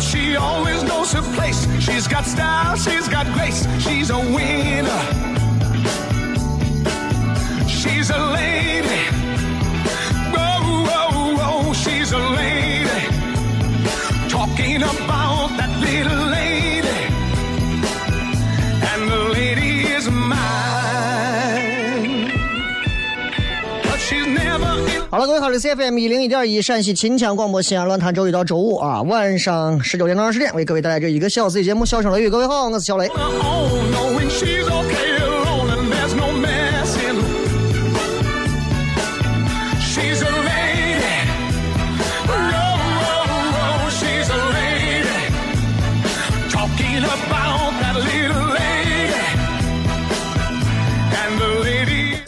She always knows her place. She's got style, she's got grace. She's a winner. She's a lady. 好了，各位好，这是 FM 一零一点一陕西秦腔广播西安论坛，周一到周五啊，晚上十九点到二十点为各位带来这一个小时的节目《笑声雷雨》。各位好，我是小雷。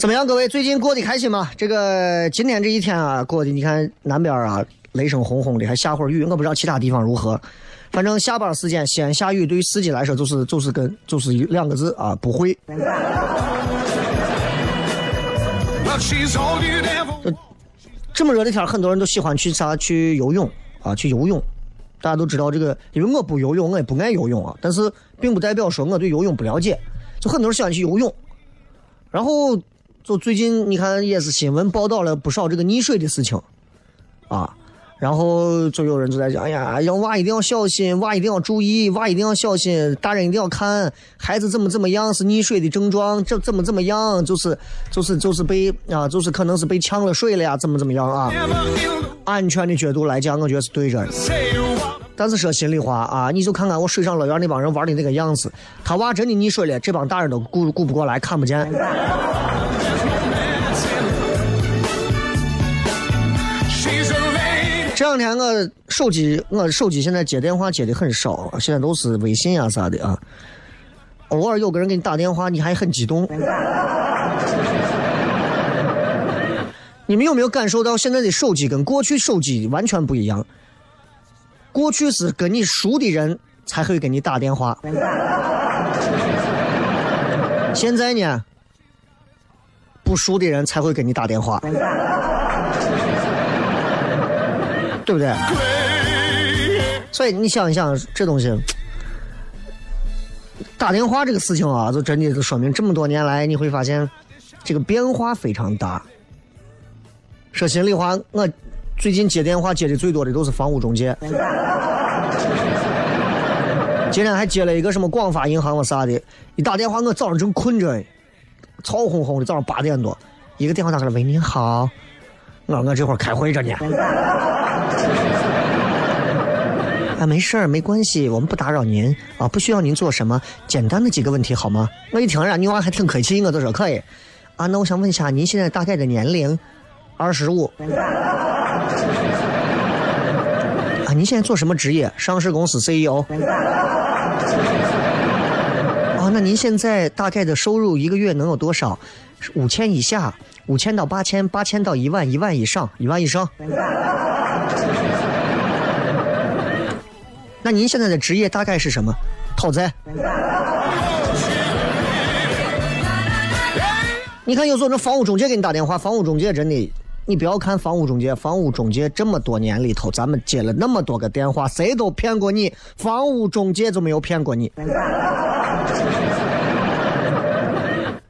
怎么样，各位最近过得开心吗？这个今天这一天啊，过得你看南边啊，雷声轰轰的，还下会儿雨，我不知道其他地方如何。反正下班时间西安下雨，对于司机来说就是就是跟就是两个字啊，不会。这么热的天，很多人都喜欢去啥去游泳啊，去游泳。大家都知道这个，因为我不游泳，我也不爱游泳啊。但是并不代表说我对游泳不了解，就很多人喜欢去游泳。然后就最近你看也是新闻报道了不少这个溺水的事情啊。然后就有人就在讲，哎呀，要娃一定要小心，娃一定要注意，娃一定要小心，大人一定要看孩子怎么怎么样是溺水的症状，这怎么怎么样，就是就是就是被啊，就是可能是被呛了水了呀，怎么怎么样啊？安全的角度来讲，我觉得是对着的。但是说心里话啊，你就看看我水上乐园那帮人玩的那个样子，他娃真的溺水了，这帮大人都顾顾不过来，看不见。两天我手机，我手机现在接电话接的很少，现在都是微信啊啥的啊。偶尔有个人给你打电话，你还很激动。你们有没有感受到现在的手机跟过去手机完全不一样？过去是跟你熟的人才会给你打电话，现在呢，不熟的人才会给你打电话，对不对？所以你想一想，这东西，打电话这个事情啊，就真的就说明这么多年来，你会发现这个变化非常大。说心里话，我最近接电话接的最多的都是房屋中介。今天还接了一个什么广发银行我啥的，一打电话我早上正困着，吵哄哄的，早上八点多，一个电话打过来，喂，你好，我我这会儿开会着呢。啊，没事儿，没关系，我们不打扰您啊，不需要您做什么，简单的几个问题好吗？我一听人女娃还挺客气，我就说可以。啊，那我想问一下，您现在大概的年龄？二十五。啊，您现在做什么职业？上市公司 CEO。啊，那您现在大概的收入一个月能有多少？五千以下，五千到八千，八千到一万，一万以上，一万以上。您现在的职业大概是什么？讨债。你看，有时候那房屋中介给你打电话，房屋中介真的，你不要看房屋中介，房屋中介这么多年里头，咱们接了那么多个电话，谁都骗过你，房屋中介就没有骗过你。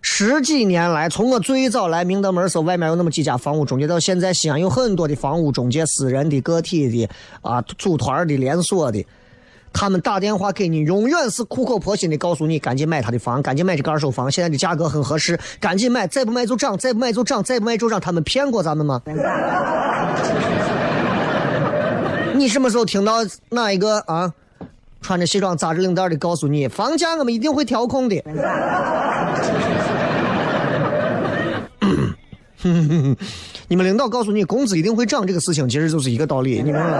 十几年来，从我最早来明德门时候，外面有那么几家房屋中介，到现在西安有很多的房屋中介，私人的、个体的、啊组团的、连锁的，他们打电话给你，永远是苦口婆心的告诉你，赶紧买他的房，赶紧买这个二手房，现在的价格很合适，赶紧买，再不买就涨，再不买就涨，再不买就涨。他们骗过咱们吗？你什么时候听到哪一个啊，穿着西装扎着领带的告诉你，房价我们一定会调控的？你们领导告诉你工资一定会涨，这个事情其实就是一个道理，你明白吗？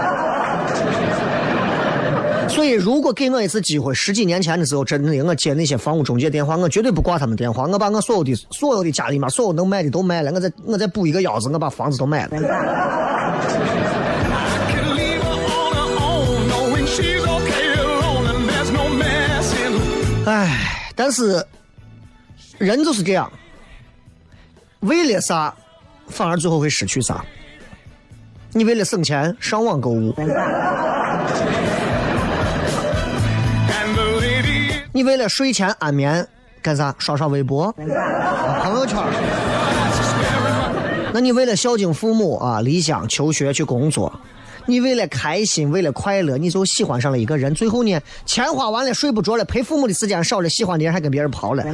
所以，如果给我一次机会，十几年前的时候，真的我接那些房屋中介电话，我绝对不挂他们电话，我把我所有的所有的家里面所有能卖的都卖了，我再我再补一个腰子，我把房子都卖了。can leave her on her own, knowing she's okay alone, and there's no mess in 唉，但是人就是这样，为了啥，反而最后会失去啥。你为了省钱上网购物，你为了睡前安眠干啥？刷刷微博、朋友圈。那你为了孝敬父母啊，理想求学去工作，你为了开心，为了快乐，你就喜欢上了一个人，最后呢，钱花完了，睡不着了，陪父母的时间少了，喜欢的人还跟别人跑了。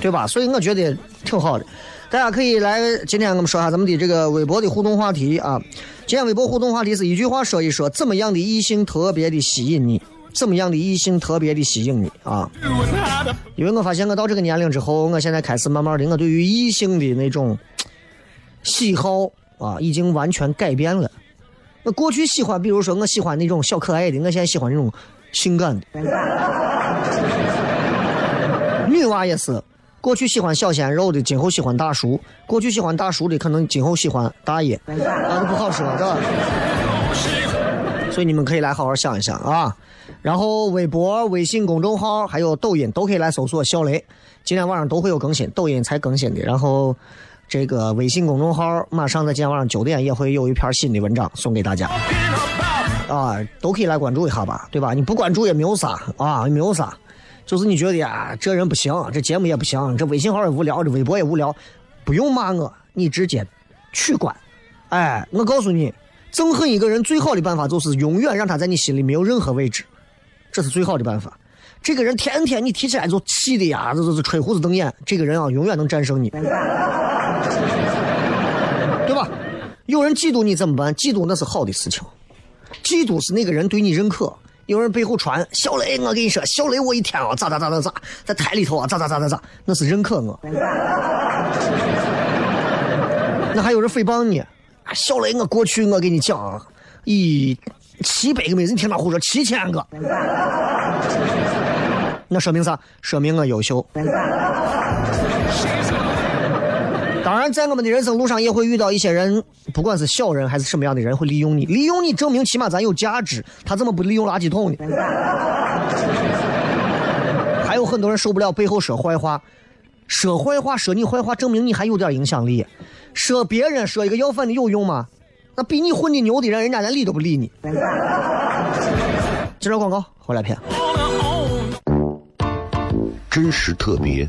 对吧？所以我觉得挺好的，大家可以来今天我们说下咱们的这个微博的互动话题啊。今天微博互动话题是一句话说一说，怎么样的异性特别的吸引你？怎么样的异性特别的吸引你啊？因为我发现我到这个年龄之后，我现在开始慢慢的，我对于异性的那种喜好啊，已经完全改变了。我过去喜欢，比如说我喜欢那种小可爱的，我现在喜欢那种性感的。女娃也是，过去喜欢小鲜肉的，今后喜欢大叔；过去喜欢大叔的，可能今后喜欢大爷。啊，这不好说，是吧？所以你们可以来好好想一想啊。然后微博、微信公众号还有抖音都可以来搜索“小雷”，今天晚上都会有更新，抖音才更新的。然后这个微信公众号马上在今天晚上九点也会有一篇新的文章送给大家啊，都可以来关注一下吧，对吧？你不关注也没有啥啊，也没有啥，就是你觉得呀，这人不行，这节目也不行，这微信号也无聊，这微博也无聊，不用骂我，你直接取关。哎，我告诉你，憎恨一个人最好的办法就是永远让他在你心里没有任何位置，这是最好的办法。这个人天天你提起来就气的呀，这这这吹胡子瞪眼，这个人啊永远能战胜你，对吧？有人嫉妒你怎么办？嫉妒那是好的事情，嫉妒是那个人对你认可。有人背后传小雷，我跟你说，小雷我一天啊咋咋咋咋咋，在台里头啊咋咋咋咋咋，那是认可我。那还有人诽谤你，啊小雷，我过去我跟你讲啊，咦，七百个妹子，你听他胡说，七千个，那说明啥？说明我优秀。在我们的人生路上也会遇到一些人，不管是小人还是什么样的人，会利用你，利用你证明起码咱有价值。他怎么不利用垃圾桶呢？还有很多人受不了背后说坏话，说坏话说你坏话，证明你还有点影响力。说别人说一个要饭的有用吗？那比你混的牛的人，人家连理都不理你。接着广告，回来片。真实特别，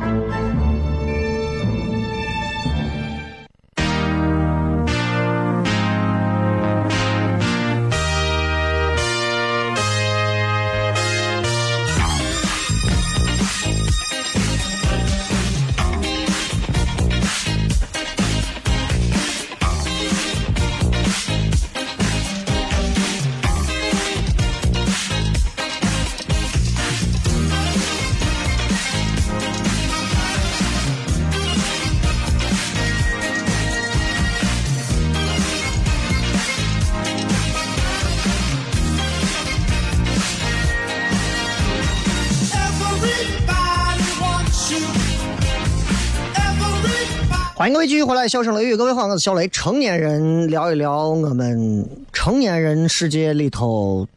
欢迎各位继续回来，笑声雷雨，各位好，我是小雷。成年人聊一聊我们成年人世界里头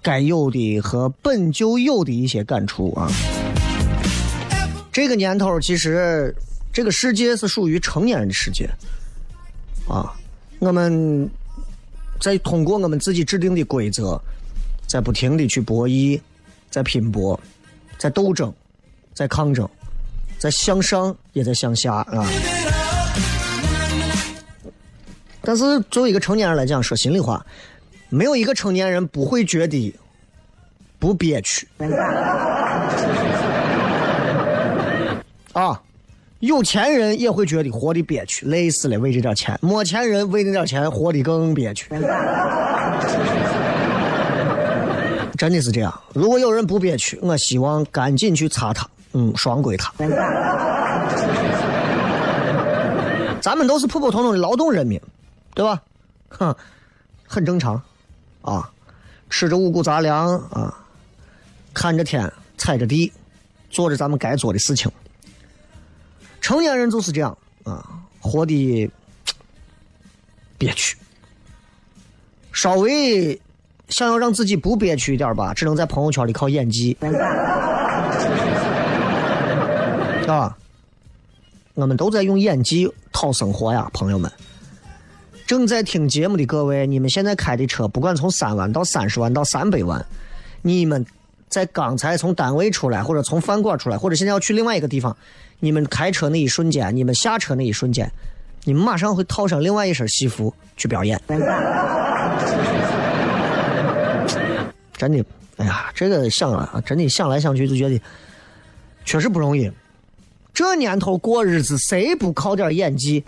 该有的和本就有的一些感触啊。这个年头，其实这个世界是属于成年人的世界啊。我们在通过我们自己制定的规则，在不停的去博弈，在拼搏，在斗争，在抗争。在向上，也在向下啊。但是作为一个成年人来讲，说心里话，没有一个成年人不会觉得不憋屈。啊，有钱人也会觉得活的憋屈，累死了为这点钱；没钱人为那点钱活的更憋屈。真的是这样。如果有人不憋屈，我希望赶紧去擦他。嗯，双规他。咱们都是普普通通的劳动人民，对吧？哼，很正常啊，吃着五谷杂粮啊，看着天，踩着地，做着咱们该做的事情。成年人就是这样啊，活的憋屈。稍微想要让自己不憋屈一点吧，只能在朋友圈里靠演技。啊，我们都在用演技讨生活呀，朋友们。正在听节目的各位，你们现在开的车，不管从三万到三十万到三百万，你们在刚才从单位出来，或者从饭馆出来，或者现在要去另外一个地方，你们开车那一瞬间，你们下车那一瞬间，你们马上会套上另外一身西服去表演。真的，哎呀，这个想啊，真的想来想去就觉得确实不容易。这年头过日子，谁不靠点演技？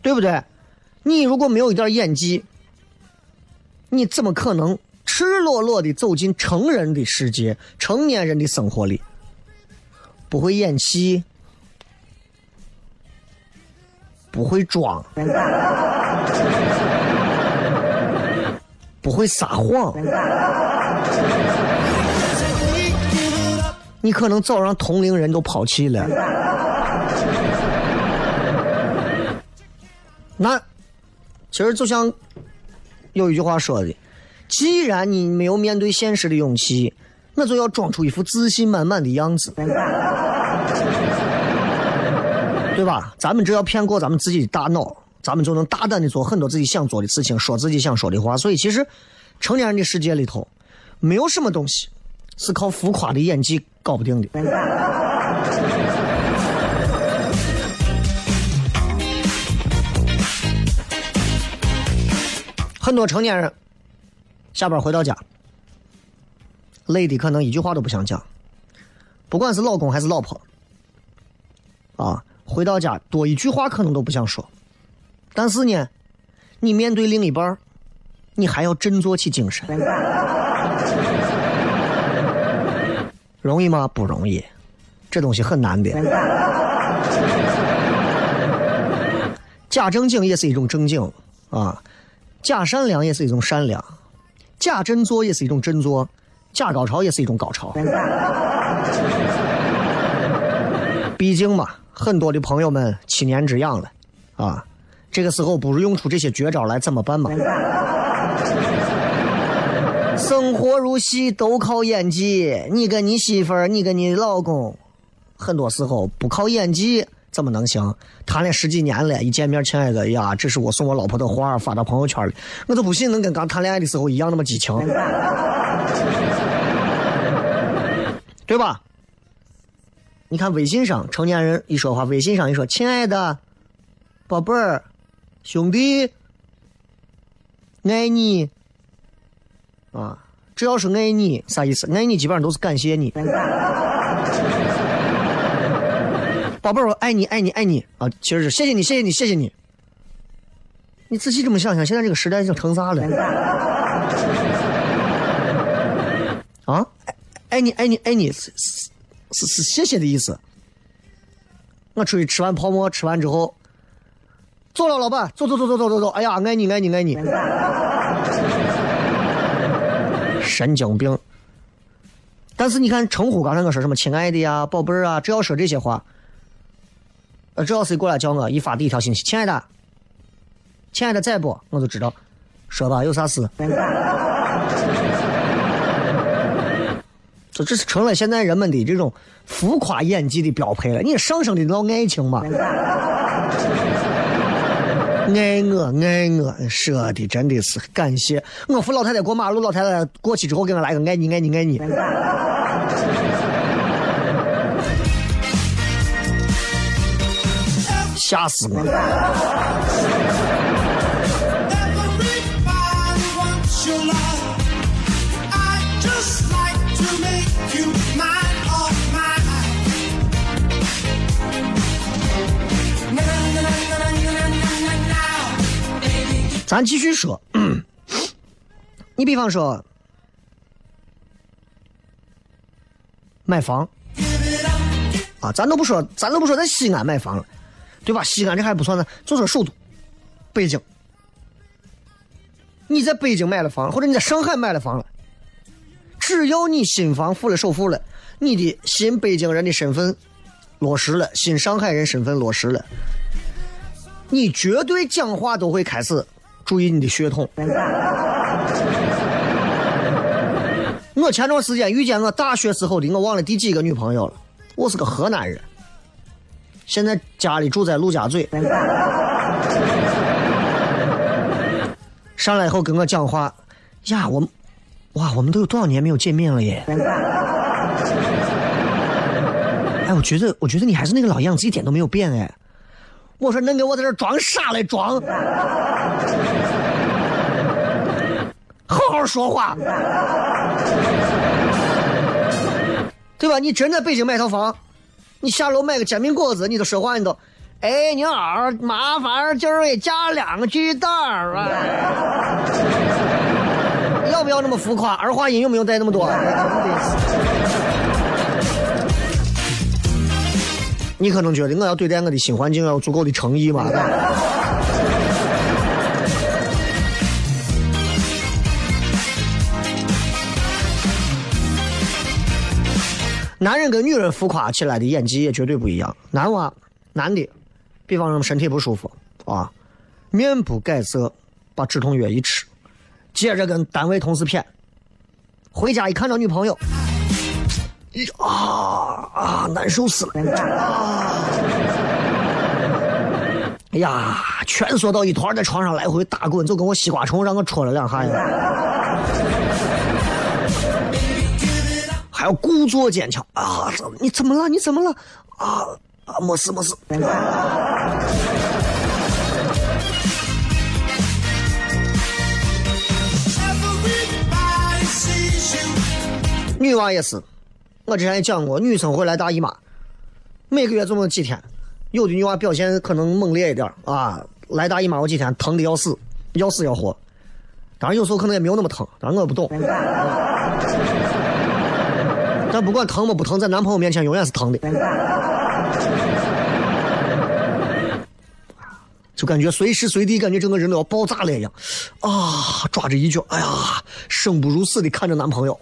对不对？你如果没有一点演技，你怎么可能赤裸裸的走进成人的世界、成年人的生活里？不会演戏，不会装，不会撒谎。你可能早让同龄人都抛弃了。那其实就像有一句话说的：“既然你没有面对现实的勇气，那就要装出一副自信满满的样子，对吧？咱们只要骗过咱们自己的大脑，咱们就能大胆的做很多自己想做的事情，说自己想说的话。所以，其实成年人的世界里头，没有什么东西。”是靠浮夸的演技搞不定的。很多成年人下班回到家，累的可能一句话都不想讲，不管是老公还是老婆，啊，回到家多一句话可能都不想说。但是呢，你面对另一半你还要振作起精神，容易吗？不容易，这东西很难的。假正经也是一种正经啊。假善良也是一种善良，假振作也是一种振作，假高潮也是一种高潮。毕竟嘛，很多的朋友们七年之痒了，啊，这个时候不如用出这些绝招来怎么办嘛？生活如戏，都靠演技。你跟你媳妇儿，你跟你老公，很多时候不靠演技。怎么能行？谈了十几年了，一见面，亲爱的呀，这是我送我老婆的花，发到朋友圈里，我都不信能跟刚谈恋爱的时候一样那么激情，对吧？你看微信上成年人一说话，微信上一说，亲爱的，宝贝儿，兄弟，爱你，啊，只要是爱你，啥意思？爱你基本上都是感谢你。宝贝儿，我爱你，爱你，爱你啊！其实是谢谢你，谢谢你，谢谢你。你仔细这么想想，现在这个时代已经成啥了？啊，爱你，爱你，爱你，是是是谢谢的意思。我出去吃完泡馍，吃完之后，走了，老板，走走走走走走走。哎呀，爱你，爱你，爱你。神经病。但是你看称呼，刚才我说什么亲爱的呀，宝贝儿啊，只要说这些话。呃，只要谁过来叫我，一发第一条信息，亲爱的，亲爱的，在不？我就知道，说吧，有啥事？这这是成了现在人们的这种浮夸演技的标配了。你上升的到爱情嘛？爱我，爱我，说的真的是感谢。我扶老太太过马路，老太太过去之后给我来个爱你，爱你，爱你。吓死我了！咱继续说，你比方说买房啊，咱都不说，咱都不说在西安买房了。对吧？西安这还不算呢，就说首都，北京。你在北京买了房，或者你在上海买了房了，只要你新房付了首付了，你的新北京人的身份落实了，新上海人身份落实了，你绝对讲话都会开始注意你的血统。我前段时间遇见我大学时候的，我忘了第几个女朋友了，我是个河南人。现在家里住在陆家嘴，上来以后跟我讲话，呀，我，哇，我们都有多少年没有见面了耶！哎，我觉得，我觉得你还是那个老样子，一点都没有变哎。我说，能给我在这装傻来装？好好说话，对吧？你真在北京买套房？你下楼买个煎饼果子，你都说话，你都，哎，你好，麻烦今儿给加两个鸡蛋儿啊！要不要那么浮夸？儿化音用不用带那么多？你可能觉得我要对待我的新环境要有足够的诚意嘛？男人跟女人浮夸起来的演技也绝对不一样。男娃，男的，比方说身体不舒服啊，面不改色，把止痛药一吃，接着跟单位同事谝，回家一看到女朋友，啊啊，难受死了！啊，哎呀，蜷缩到一团，在床上来回打滚，就跟我西瓜虫让我戳了两下呀。还要故作坚强啊！怎你怎么了？你怎么了？啊啊，没事没事。女娃也是，我之前也讲过，女生会来大姨妈，每个月这么几天，有的女娃表现可能猛烈一点啊，来大姨妈我几天疼的要死，要死要活。当然有时候可能也没有那么疼，当然我不懂。但不管疼不不疼，在男朋友面前永远是疼的。就感觉随时随地感觉整个人都要爆炸了一样，啊，抓着一句，哎呀，生不如死的看着男朋友。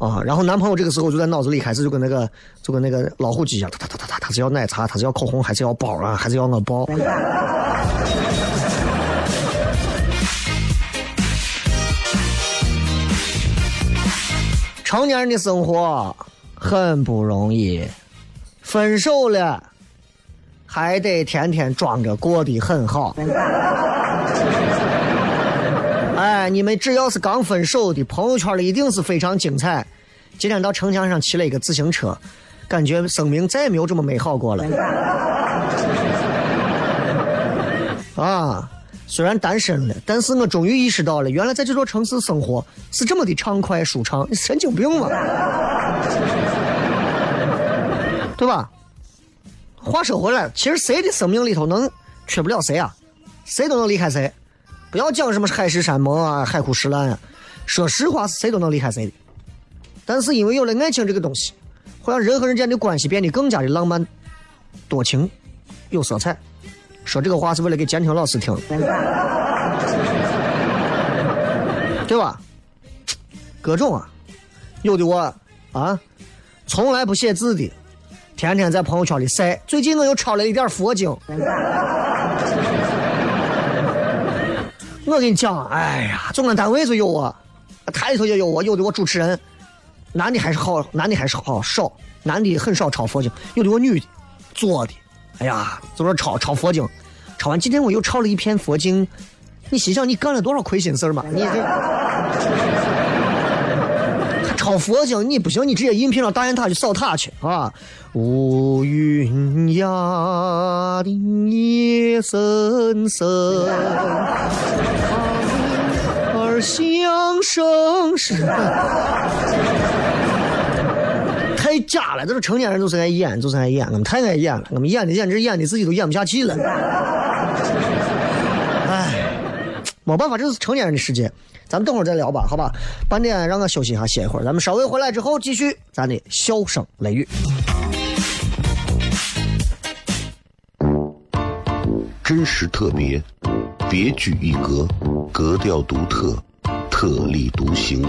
啊，然后男朋友这个时候就在脑子里开始就跟那个就跟那个老虎机一样，他他他他他是要奶茶，他是要口红，还是要包啊，还是要我包？成年人的生活很不容易，分手了还得天天装着过得很好。哎，你们只要是刚分手的，朋友圈里一定是非常精彩。今天到城墙上骑了一个自行车，感觉生命再也没有这么美好过了。啊，虽然单身了，但是我终于意识到了，原来在这座城市生活是这么的畅快舒畅。你神经病吗？对吧？话说回来，其实谁的生命里头能缺不了谁啊？谁都能离开谁。不要讲什么海誓山盟啊，海枯石烂啊。说实话，是谁都能离开谁的。但是因为有了爱情这个东西，会让人和人之间的关系变得更加的浪漫、多情、有色彩。说这个话是为了给监听老师听，对吧？各种啊，有的我啊，从来不写字的，天天在朋友圈里晒。最近我又抄了一点佛经。我跟你讲，哎呀，总安单位就有我，台里头也有我，有的我主持人，男的还是好，男的还是好少，男的很少抄佛经，有的我女的做的，哎呀，就说抄抄佛经，抄完今天我又抄了一篇佛经，你心想你干了多少亏心事儿嘛？你这抄佛经你不行，你直接应聘到大雁塔去扫塔去啊！乌云压的夜深深，儿响声声。太假了，这是成年人就是爱演，就是爱演，我们太爱演了，我们演的简直演的自己都演不下去了。哎，没办法，这是成年人的世界。咱们等会儿再聊吧，好吧？半点让我休息一下，歇一会儿。咱们稍微回来之后继续咱的笑声雷雨。真实特别，别具一格，格调独特，特立独行，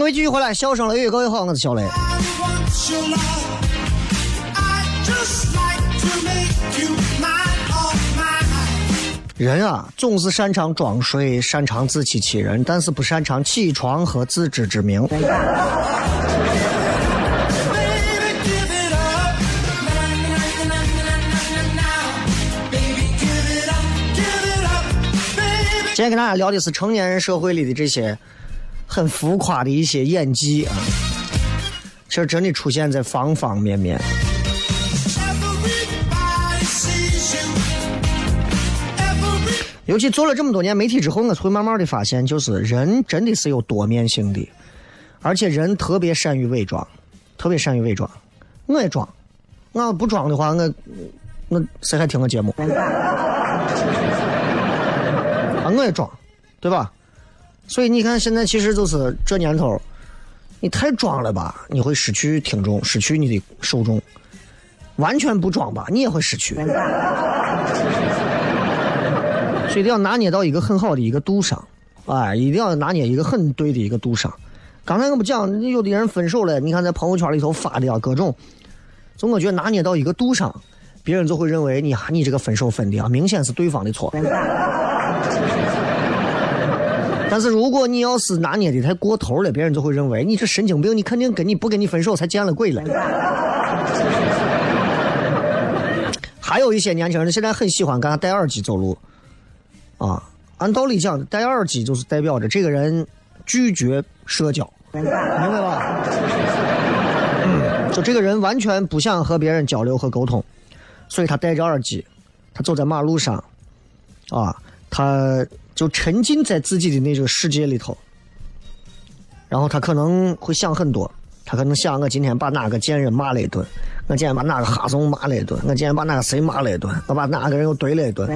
各位继续回来，笑声雷雨，各位好，我是小雷。人啊，总是擅长装睡，擅长自欺欺人，但是不擅长起床和自知之明。今天跟大家聊的是成年人社会里的这些很浮夸的一些演技啊，其实真的出现在方方面面。尤其做了这么多年媒体之后，我会慢慢的发现，就是人真的是有多面性的，而且人特别善于伪装，特别善于伪装。我也装，我要不装的话，我我谁还听我节目？啊，我也装，对吧？所以你看，现在其实就是这年头，你太装了吧，你会失去听众，失去你的受众；完全不装吧，你也会失去。所以一定要拿捏到一个很好的一个度上，哎，一定要拿捏一个很对的一个度上。刚才我不讲，有的人分手了，你看在朋友圈里头发的啊，各种，总我觉得拿捏到一个度上，别人就会认为你你这个分手分的啊，明显是对方的错。但是如果你要是拿捏的太过头了，别人就会认为你这神经病，你肯定跟你不跟你分手才见了鬼了。还有一些年轻人现在很喜欢跟他戴耳机走路，啊，按道理讲，戴耳机就是代表着这个人拒绝社交，明白吧？嗯，就这个人完全不想和别人交流和沟通，所以他戴着耳机，他走在马路上，啊，他就沉浸在自己的那个世界里头，然后他可能会想很多，他可能想我今天把哪个贱人骂了一顿，我今天把哪个哈怂骂了一顿，我今天把哪个谁骂了一顿，我把哪个人又怼了一顿。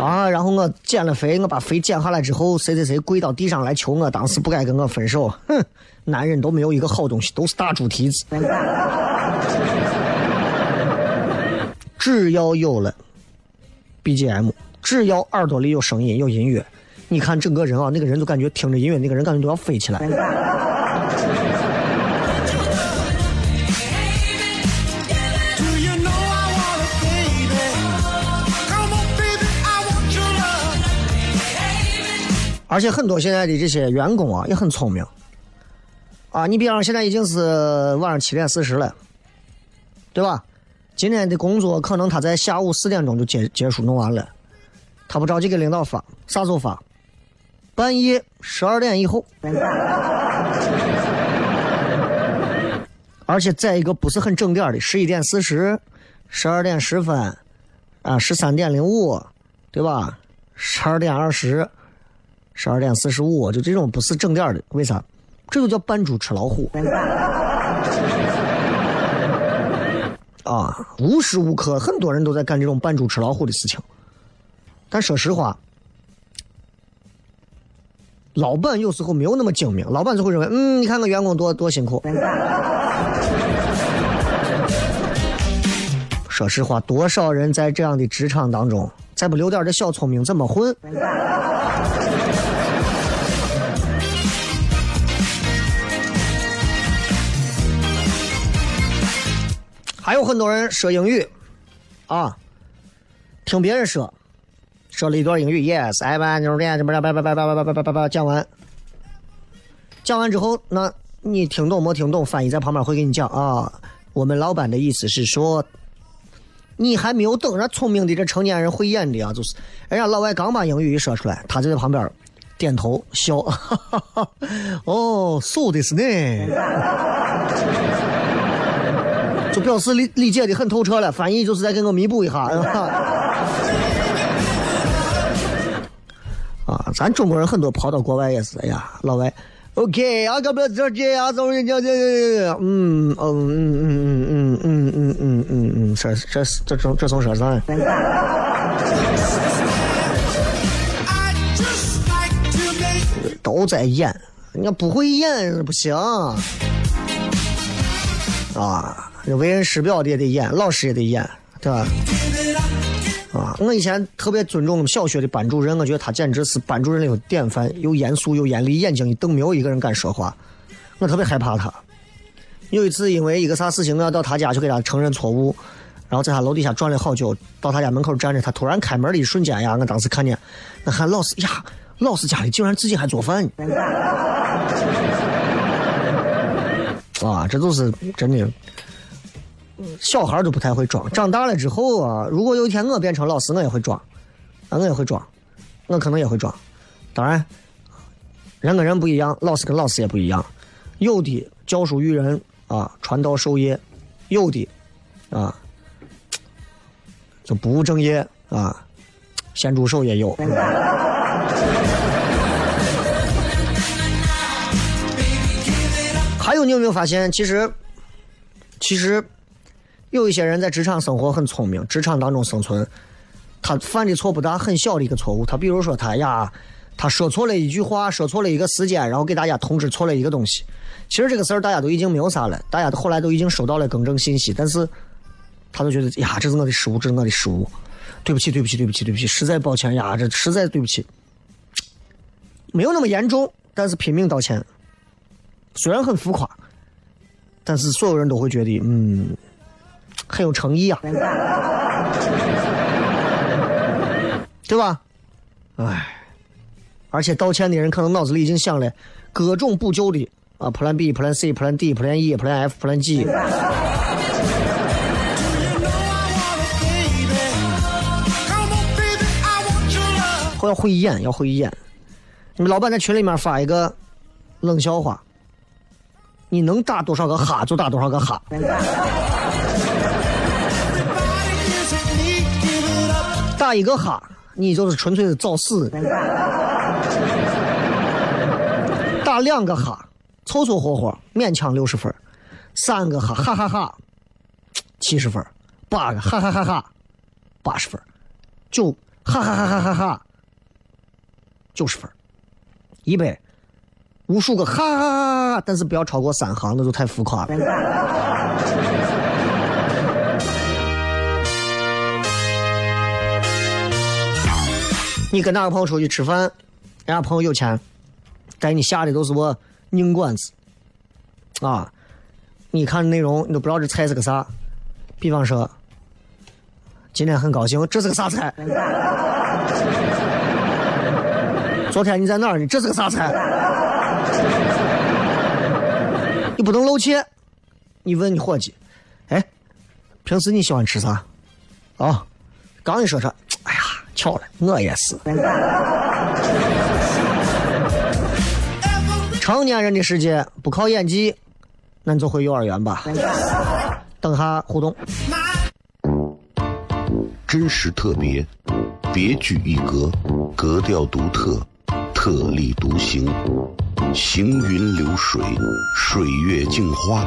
啊，然后我减了肥，我把肥减下来之后，谁谁谁跪到地上来求我，当时不该跟我分手。哼，男人都没有一个好东西，都是大猪蹄子。只要有了 BGM，只要耳朵里有声音、有音乐，你看整个人啊，那个人就感觉听着音乐，那个人感觉都要飞起来。而且很多现在的这些员工啊，也很聪明。啊，你比方现在已经是晚上七点四十了，对吧？今天的工作可能他在下午四点钟就结结束弄完了，他不着急给领导发，啥时候发？半夜十二点以后。而且在一个不是很整点的十一点四十、十二点十分，啊，十三点零五，对吧？十二点二十。十二点四十五，就这种不是整点的，为啥？这就叫扮猪吃老虎。无时无刻很多人都在干这种扮猪吃老虎的事情。但说实话，老板有时候没有那么精明，老板就会认为，嗯，你看我员工多多辛苦。说实话，多少人在这样的职场当中，再不留点这小聪明，怎么混？还有很多人说英语，啊，听别人说，说了一段英语，yes，哎吧，就是这样，叭叭叭叭叭叭叭叭叭叭讲完，讲完之后，那你听懂没听懂？翻译在旁边会给你讲。啊，我们老板的意思是说，你还没有等人聪明的这成年人会演的啊，就是人家老外刚把英语一说出来，他就在旁边点头笑，哈哈哈，哦，so 的是呢。就表示理理解的很透彻了，翻译就是在给我弥补一下。啊，咱中国人很多跑到国外也是，哎呀，老外，OK，啊，个不这这啊，怎么这这这，嗯嗯嗯嗯嗯嗯嗯嗯嗯嗯，这这这从这从说啥？都在演，你要不会演不行啊！为人师表的也得演，老师也得演，对吧？啊，我以前特别尊重小学的班主任，我觉得他简直是班主任里的典范，又严肃又严厉，眼睛一瞪，没有一个人敢说话。我特别害怕他。有一次因为一个啥事情，我要到他家去给他承认错误，然后在他楼底下转了好久，到他家门口站着，他突然开门的一瞬间呀，我当时看见，那喊老师呀，老师家里竟然自己还做饭。啊，这都是真的。小孩都不太会装，长大了之后啊，如果有一天我变成老师，我也会装，啊，我也会装，我可能也会装。当然，人跟人不一样，老师跟老师也不一样。有的教书育人啊，传道授业；有的啊，就不务正业啊，咸猪手也有。还有，你有没有发现，其实，其实。有一些人在职场生活很聪明，职场当中生存，他犯的错不大，很小的一个错误。他比如说他呀，他说错了一句话，说错了一个时间，然后给大家通知错了一个东西。其实这个事儿大家都已经没有啥了，大家都后来都已经收到了更正信息，但是。他都觉得呀，这是。我的失误，这是。我的失误，对不起，对不起，对不起，对不起，实在抱歉呀，这实在对不起，没有那么严重，但是。拼命道歉，虽然很浮夸，但是。所有人都会觉得嗯。很有诚意啊，对吧？哎，而且道歉的人可能脑子里已经想了各种补救的啊，Plan B、Plan C、Plan D、Plan E、Plan F、Plan G。我要会演，要会演。你们老板在群里面发一个冷笑话，你能打多少个哈就打多少个哈。打一个哈，你就是纯粹的找死；打两个哈，凑凑合合，勉强六十分；三个哈，哈哈哈，七十分；八个哈哈哈哈，八十分；九哈哈哈哈哈哈，九十分；一百无数个哈哈哈哈，但是不要超过三行，那就太浮夸了。你跟哪个朋友出去吃饭，人家朋友有钱，带你下的都是我硬馆子，啊，你看内容你都不知道这菜是个啥，比方说，今天很高兴，这是个啥菜？昨天你在哪儿呢？这是个啥菜？你不能露怯，你问你伙计，哎，平时你喜欢吃啥？啊，刚一说说。巧了，我也是。成年人的世界不靠演技，那你就回幼儿园吧。等下互动。真实特别，别具一格，格调独特，特立独行，行云流水，水月镜花，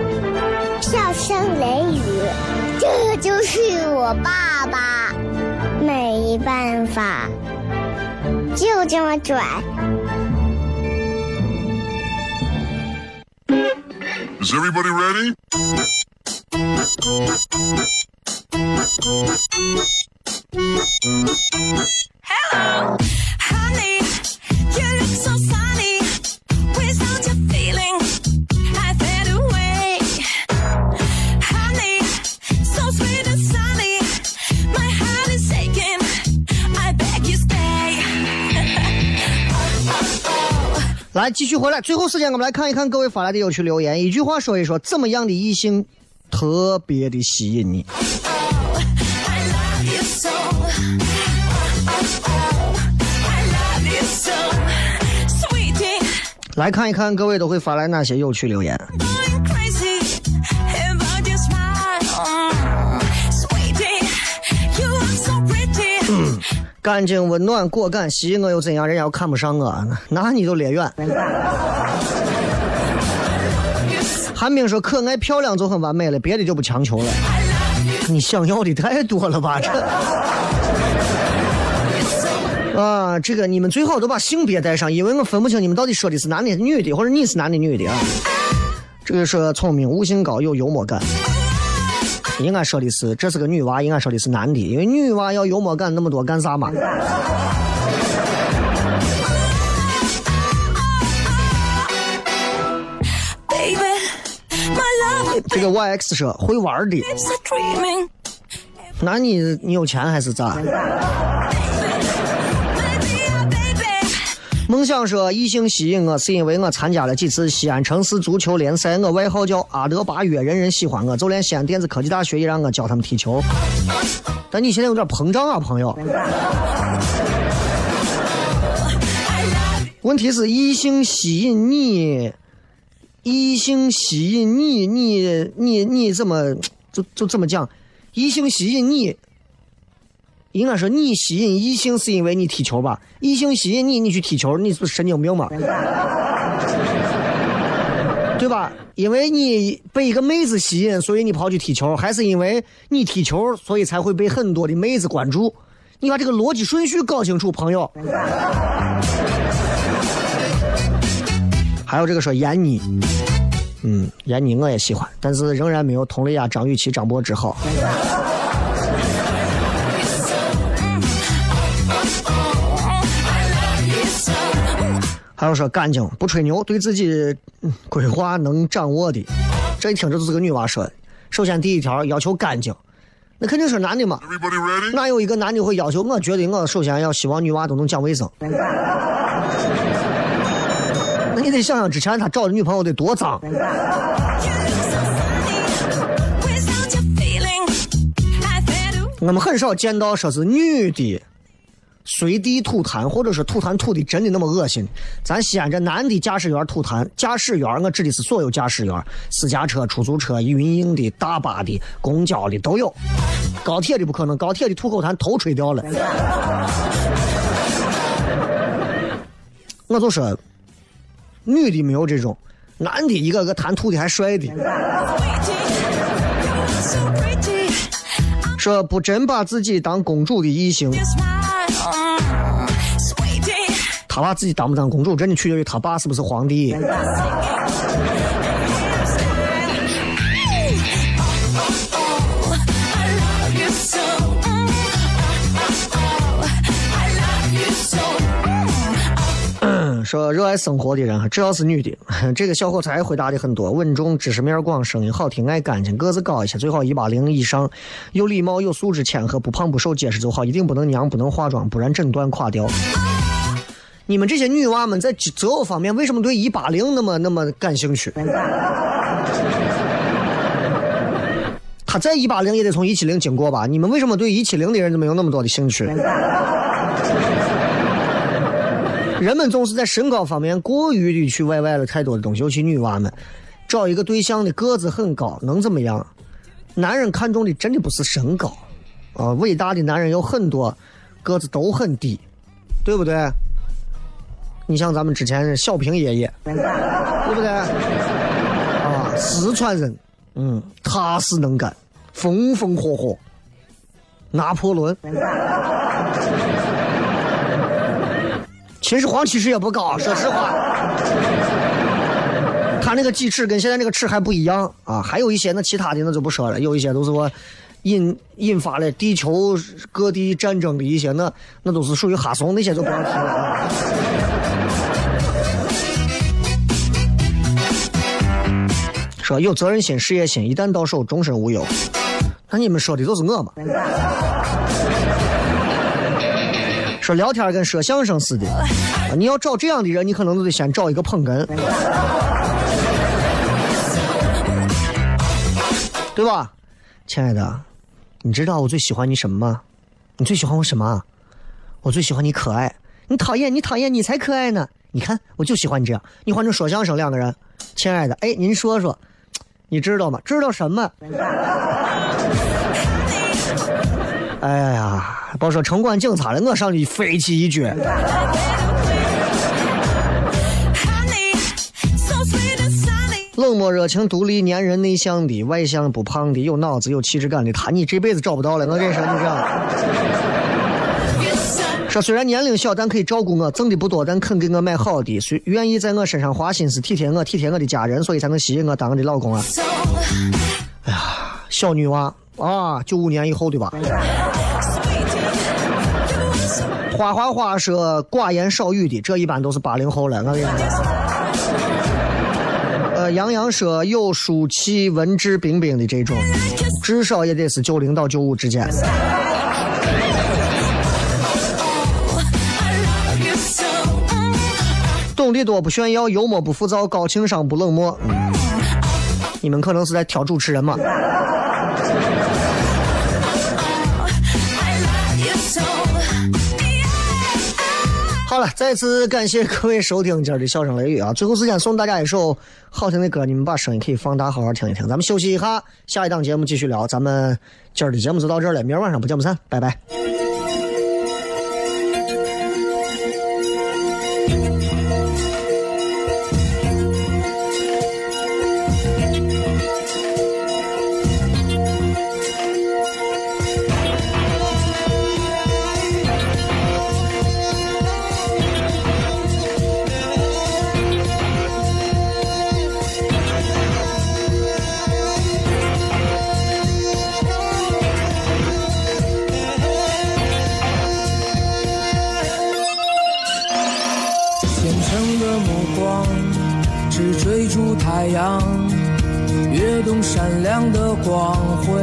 笑声雷雨，这就是我爸爸，没办法，就这么拽。Is everybody ready? Hello, 来，继续回来，最后时间我们来看一看各位发来的有趣留言，一句话说一说，怎么样的异性特别的吸引你？来看一看各位都会发来哪些有趣留言。干净、温暖、果敢，吸引我又怎样？人家又看不上我，那你就离远。韩冰说：“可爱漂亮就很完美了，别的就不强求了。你想要的太多了吧？这啊，这个你们最好都把性别带上，因为我分不清你们到底说的是男的、女的，或者你是男的、女的啊。这个说聪明、悟性高、有幽默感。应该说的是，这是个女娃，应该说的是男的，因为女娃要幽默感那么多干啥嘛这个 YX 说会玩的.那你你有钱还是咋？梦想说异性吸引我是因为我参加了几次西安城市足球联赛，我外号叫阿德巴约，人人喜欢我，就连西安电子科技大学也让我教他们踢球。但你现在有点膨胀啊，朋友。问题是异性吸引你，异性吸引你，你你你怎么就就这么讲？异性吸引你，应该说你吸引异性是因为你踢球吧？异性吸引你，你去踢球，你是不是神经病嘛？对吧？因为你被一个妹子吸引，所以你跑去踢球，还是因为你踢球，所以才会被很多的妹子关注？你把这个逻辑顺序搞清楚，朋友。还有这个说闫妮，嗯，闫妮我也喜欢，但是仍然没有佟丽娅、张雨绮、张柏芝好。还有说干净不吹牛，对自己嗯规划能掌握的，这一听这就是个女娃说的。首先第一条要求干净，那肯定是男的嘛。哪有一个男的会要求？我觉得我首先要希望女娃都能讲卫生。那你得想想之前他找的女朋友得多脏。我们很少见到说是女的随地吐痰，或者说吐痰吐的真的那么恶心。咱西安这男的驾驶员吐痰，驾驶员我指的是所有驾驶员，私家车、出租车、运营的、大巴的、公交的都有。高铁的不可能，高铁的吐口痰头吹掉了。我就说，女的没有这种，男的一个个痰吐的还帅的。说不真把自己当公主的异性，他爸自己当不当公主，真的取决于他爸是不是皇帝。说热爱生活的人，只要是女的，这个小伙子回答的很多，稳重、知识面广、声音好听、爱干净、个子高一些，最好一八零以上，有礼貌、有素质、谦和，不胖不瘦、结实就好，一定不能娘，不能化妆，不然整段垮掉。你们这些女娃们在择偶方面为什么对一八零那么那么感兴趣？他在一八零也得从一七零经过吧？你们为什么对一七零的人就没有那么多的兴趣？人们总是在身高方面过于的去歪歪了太多的东西，尤其女娃们，找一个对象的个子很高，能怎么样？男人看重的真的不是身高，啊，伟大的男人有很多个子都很低，对不对？你像咱们之前小平爷爷，对不对？啊，四川人，嗯，踏实能干，风风火火。拿破仑，秦始皇其实也不高，说实话。他那个鸡翅跟现在那个翅还不一样啊，还有一些那其他的那就不说了，有一些都是我引引发了地球各地战争的一些，那那都是属于哈怂，那些就不要提了啊。说有责任心、事业心，一旦到手，终身无忧。那你们说的都是我嘛？聊天跟说相声似的，你要找这样的人，你可能都得先找一个捧哏，对吧？亲爱的，你知道我最喜欢你什么吗？你最喜欢我什么？我最喜欢你可爱。你讨厌，你讨厌，你才可爱呢。你看，我就喜欢你这样。你换成说相声两个人，亲爱的，哎，您说说，你知道吗？知道什么？哎呀，别说城管警察了，我上去飞起一脚。冷漠热情、独立、粘人、内向的、外向不胖的、有脑子、有气质感的他，你这辈子找不到了。我跟你说，就这样。说虽然年龄小，但可以照顾我，挣的不多，但肯给我买好的，虽愿意在我身上花心思，体贴我，体贴我的家人，所以才能吸引我当我的老公啊。哎呀小女娃啊，九五年以后的吧。花花花说寡言少语的，这一般都是八零后了。我跟你说。呃，杨洋说有书气、文质彬彬的这种，至少也得是九零到九五之间。懂得多不炫耀，幽默不浮躁，高情商不冷漠。嗯，你们可能是在挑主持人嘛？再次感谢各位收听今儿的笑声雷雨啊！最后时间送大家一首好听的歌，你们把声音可以放大，好好听一听。咱们休息一下，下一档节目继续聊。咱们今儿的节目就到这儿了，明儿晚上不见不散，拜拜。用闪亮的光辉。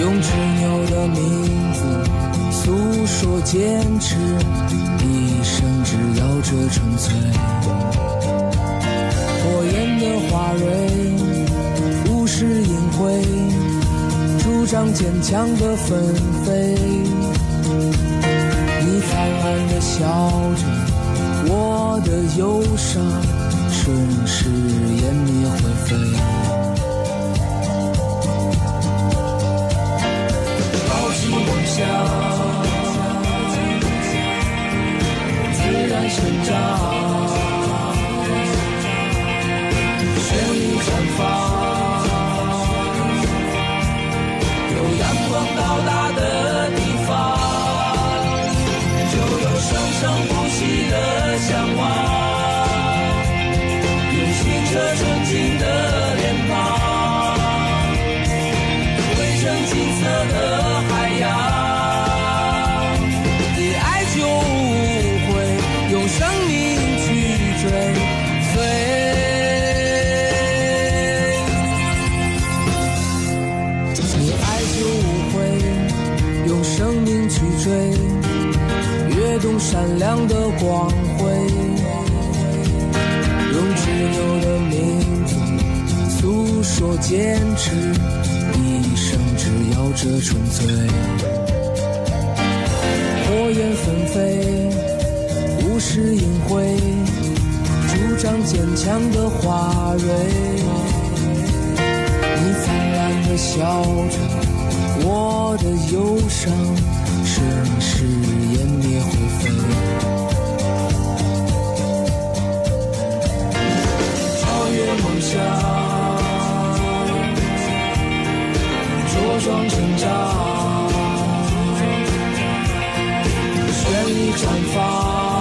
用执拗的名字诉说坚持，一生只要这纯粹。火焰的花蕊，无视隐晦，主张坚强的纷飞。你灿烂的笑着，我的忧伤瞬时湮灭灰飞。抱紧梦想，自然生长，坚持，一生只要这纯粹。火焰纷飞，无视隐晦，主张坚强的花蕊。你灿烂的笑着，我的忧伤瞬时湮灭灰飞。超越梦想茁壮成长，绚丽绽放。